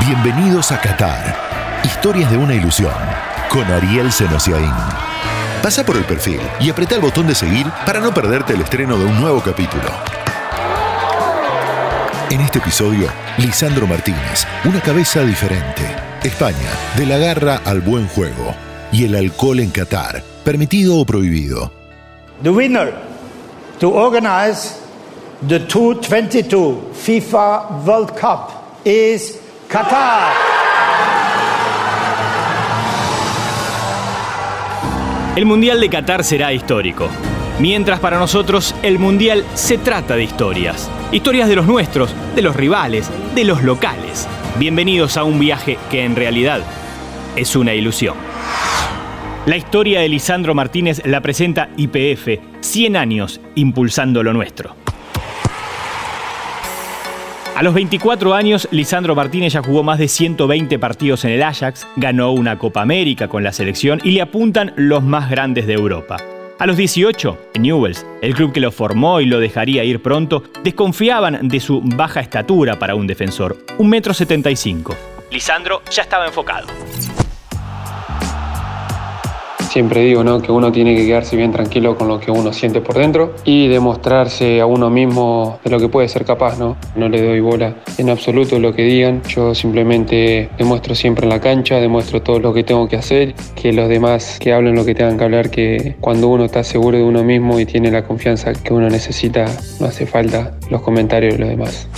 Bienvenidos a Qatar. Historias de una ilusión. Con Ariel Senosiaín. Pasa por el perfil y apreta el botón de seguir para no perderte el estreno de un nuevo capítulo. En este episodio, Lisandro Martínez, una cabeza diferente. España, de la garra al buen juego. Y el alcohol en Qatar, permitido o prohibido. The winner to organize the 2022 FIFA World Cup is Qatar. El Mundial de Qatar será histórico. Mientras para nosotros el Mundial se trata de historias. Historias de los nuestros, de los rivales, de los locales. Bienvenidos a un viaje que en realidad es una ilusión. La historia de Lisandro Martínez la presenta IPF, 100 años impulsando lo nuestro. A los 24 años, Lisandro Martínez ya jugó más de 120 partidos en el Ajax, ganó una Copa América con la selección y le apuntan los más grandes de Europa. A los 18, en Newells, el club que lo formó y lo dejaría ir pronto, desconfiaban de su baja estatura para un defensor, 1,75 m. Lisandro ya estaba enfocado siempre digo ¿no? que uno tiene que quedarse bien tranquilo con lo que uno siente por dentro y demostrarse a uno mismo de lo que puede ser capaz. No, no le doy bola en absoluto lo que digan. Yo simplemente demuestro siempre en la cancha, demuestro todo lo que tengo que hacer, que los demás que hablen lo que tengan que hablar, que cuando uno está seguro de uno mismo y tiene la confianza que uno necesita, no hace falta los comentarios de los demás.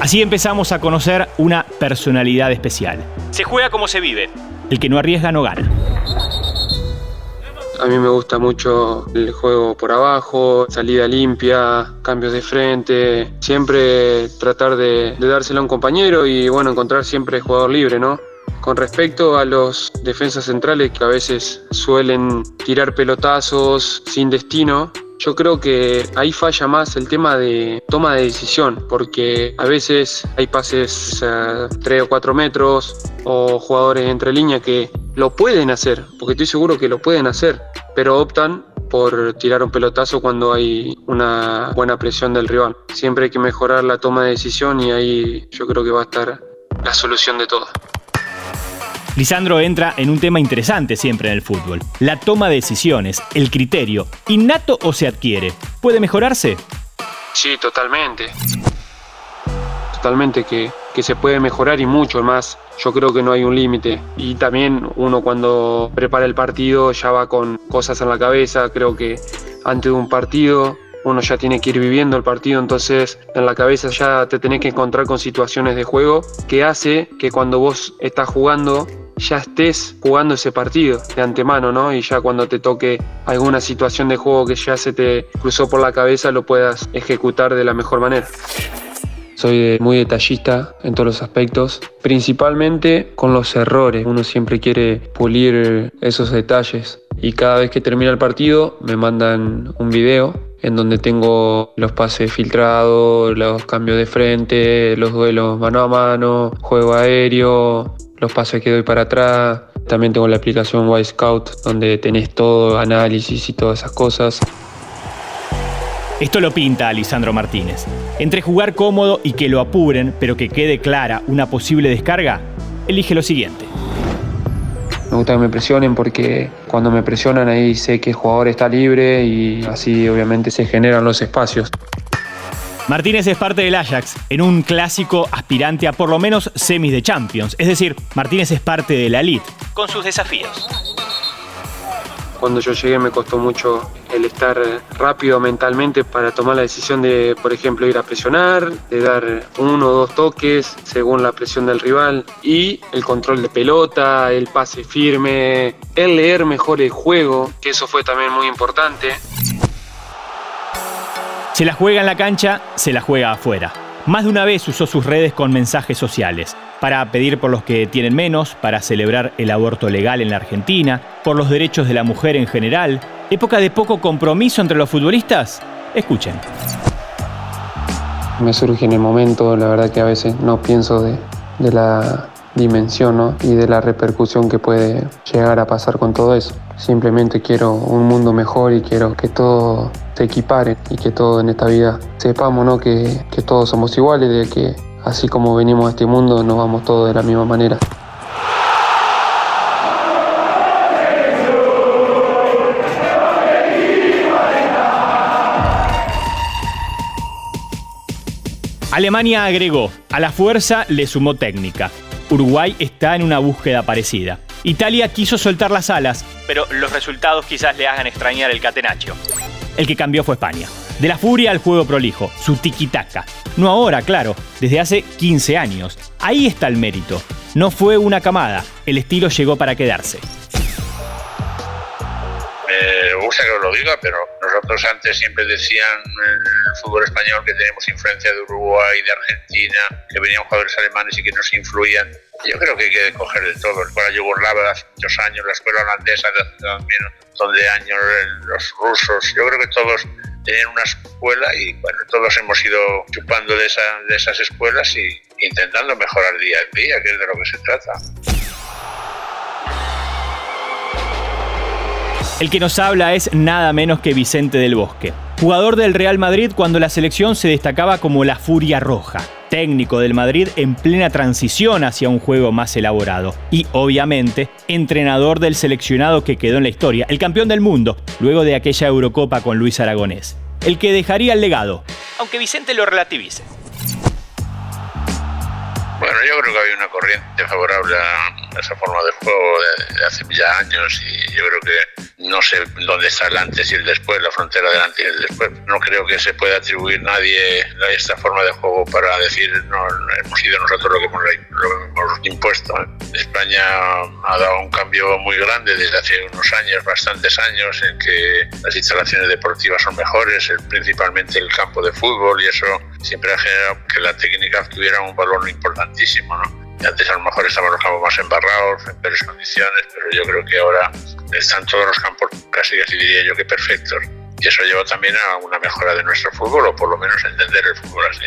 Así empezamos a conocer una personalidad especial. Se juega como se vive. El que no arriesga no gana. A mí me gusta mucho el juego por abajo, salida limpia, cambios de frente, siempre tratar de, dárselo a un compañero y bueno, encontrar siempre jugador libre, ¿no? Con respecto a los defensas centrales que a veces suelen tirar pelotazos sin destino, yo creo que ahí falla más el tema de toma de decisión, porque a veces hay pases a 3 o 4 metros o jugadores entre líneas que lo pueden hacer, porque estoy seguro que lo pueden hacer, pero optan por tirar un pelotazo cuando hay una buena presión del rival. Siempre hay que mejorar la toma de decisión y ahí yo creo que va a estar la solución de todo. Lisandro entra en un tema interesante siempre en el fútbol. La toma de decisiones, el criterio, innato o se adquiere. ¿Puede mejorarse? Sí, totalmente. Totalmente que, que se puede mejorar y mucho más. Yo creo que no hay un límite. Y también uno cuando prepara el partido ya va con cosas en la cabeza. Creo que antes de un partido uno ya tiene que ir viviendo el partido, entonces en la cabeza ya te tenés que encontrar con situaciones de juego que hace que cuando vos estás jugando ya estés jugando ese partido de antemano, ¿no? Y ya cuando te toque alguna situación de juego que ya se te cruzó por la cabeza lo puedas ejecutar de la mejor manera. Soy muy detallista en todos los aspectos, principalmente con los errores. Uno siempre quiere pulir esos detalles y cada vez que termina el partido me mandan un video en donde tengo los pases filtrados, los cambios de frente, los duelos mano a mano, juego aéreo, los pases que doy para atrás. También tengo la aplicación Y Scout donde tenés todo, análisis y todas esas cosas. Esto lo pinta a Lisandro Martínez. Entre jugar cómodo y que lo apuren, pero que quede clara una posible descarga, elige lo siguiente. Me gusta que me presionen porque cuando me presionan ahí sé que el jugador está libre y así obviamente se generan los espacios. Martínez es parte del Ajax en un clásico aspirante a por lo menos semis de Champions. Es decir, Martínez es parte de la elite, con sus desafíos. Cuando yo llegué me costó mucho el estar rápido mentalmente para tomar la decisión de, por ejemplo, ir a presionar, de dar uno o dos toques según la presión del rival y el control de pelota, el pase firme, el leer mejor el juego, que eso fue también muy importante. Se la juega en la cancha, se la juega afuera. Más de una vez usó sus redes con mensajes sociales, para pedir por los que tienen menos, para celebrar el aborto legal en la Argentina, por los derechos de la mujer en general. ¿Época de poco compromiso entre los futbolistas? Escuchen. Me surge en el momento, la verdad que a veces no pienso de, la dimensión y de la repercusión que puede llegar a pasar con todo eso. Simplemente quiero un mundo mejor y quiero que todo se equipare y que todo en esta vida sepamos ¿no? que, que todos somos iguales, de que así como venimos a este mundo, nos vamos todos de la misma manera. Alemania agregó, a la fuerza le sumó técnica. Uruguay está en una búsqueda parecida. Italia quiso soltar las alas, pero los resultados quizás le hagan extrañar el catenaccio. El que cambió fue España. De la furia al juego prolijo, su tiquitaca. No ahora, claro, desde hace 15 años. Ahí está el mérito. No fue una camada, el estilo llegó para quedarse gusta que os lo diga, pero nosotros antes siempre decían en el fútbol español que tenemos influencia de Uruguay, de Argentina, que venían jugadores alemanes y que nos influían. Yo creo que hay que coger de todo. La escuela yugoslava de hace muchos años, la escuela holandesa de hace también un montón de años, los rusos. Yo creo que todos tenían una escuela y bueno, todos hemos ido chupando de, esa, de esas escuelas y intentando mejorar día a día, que es de lo que se trata. El que nos habla es nada menos que Vicente del Bosque, jugador del Real Madrid cuando la selección se destacaba como la Furia Roja, técnico del Madrid en plena transición hacia un juego más elaborado y obviamente entrenador del seleccionado que quedó en la historia, el campeón del mundo, luego de aquella Eurocopa con Luis Aragonés, el que dejaría el legado, aunque Vicente lo relativice. Bueno, yo creo que hay una corriente favorable a esa forma de juego de, hace ya años y yo creo que no sé dónde está el antes y el después, la frontera del antes y el después. No creo que se pueda atribuir nadie a esta forma de juego para decir no, hemos sido nosotros lo que hemos, hemos impuesto. España ha dado un cambio muy grande desde hace unos años, bastantes años, en que las instalaciones deportivas son mejores, principalmente el campo de fútbol y eso siempre ha generado que la técnica tuviera un valor importantísimo. ¿no? Antes a lo mejor estaban los campos más embarrados, en peores condiciones, pero yo creo que ahora están todos los campos casi diría yo que perfectos. Y eso lleva también a una mejora de nuestro fútbol, o por lo menos entender el fútbol así.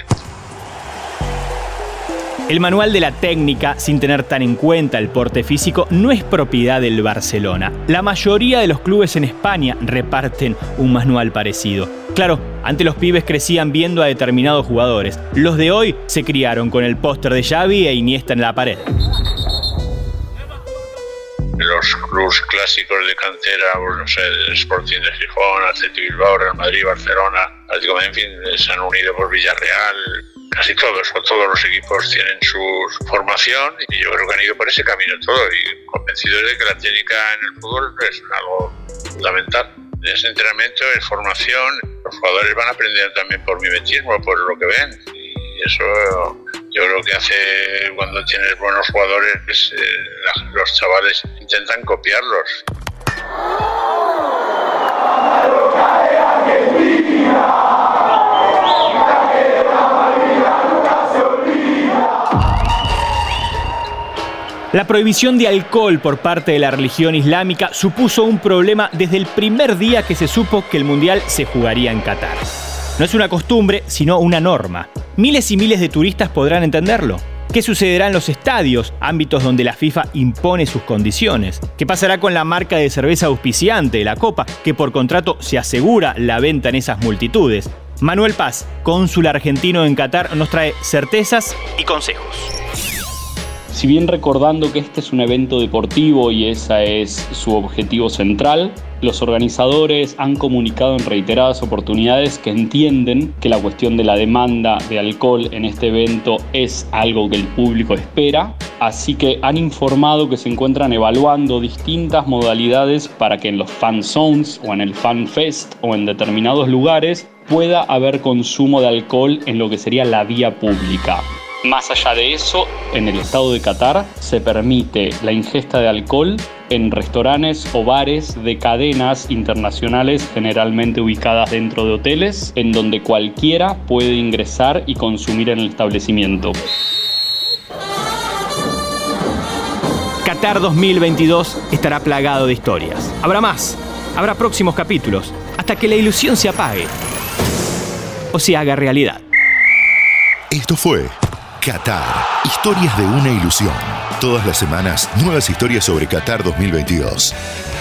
El manual de la técnica, sin tener tan en cuenta el porte físico, no es propiedad del Barcelona. La mayoría de los clubes en España reparten un manual parecido. Claro, antes los pibes crecían viendo a determinados jugadores. Los de hoy se criaron con el póster de Xavi e Iniesta en la pared los clubes clásicos de cantera, pues, sé, Sporting de Gijón, Atlético Bilbao, Real Madrid, Barcelona, Atlético en fin, se han unido por Villarreal, casi todos o todos los equipos tienen su formación y yo creo que han ido por ese camino todo y convencidos de que la técnica en el fútbol es algo fundamental. Ese entrenamiento es formación, los jugadores van a aprender también por mimetismo, por lo que ven y eso yo creo que hace cuando tienes buenos jugadores eh, los chavales intentan copiarlos. La prohibición de alcohol por parte de la religión islámica supuso un problema desde el primer día que se supo que el Mundial se jugaría en Qatar. No es una costumbre, sino una norma. Miles y miles de turistas podrán entenderlo. ¿Qué sucederá en los estadios, ámbitos donde la FIFA impone sus condiciones? ¿Qué pasará con la marca de cerveza auspiciante la Copa, que por contrato se asegura la venta en esas multitudes? Manuel Paz, cónsul argentino en Qatar, nos trae certezas y consejos. Si bien recordando que este es un evento deportivo y ese es su objetivo central, los organizadores han comunicado en reiteradas oportunidades que entienden que la cuestión de la demanda de alcohol en este evento es algo que el público espera, así que han informado que se encuentran evaluando distintas modalidades para que en los fan zones o en el fan fest o en determinados lugares pueda haber consumo de alcohol en lo que sería la vía pública. Más allá de eso, en el estado de Qatar se permite la ingesta de alcohol en restaurantes o bares de cadenas internacionales generalmente ubicadas dentro de hoteles, en donde cualquiera puede ingresar y consumir en el establecimiento. Qatar 2022 estará plagado de historias. Habrá más, habrá próximos capítulos, hasta que la ilusión se apague o se haga realidad. Esto fue Qatar. Historias de una ilusión. Todas las semanas, nuevas historias sobre Qatar 2022.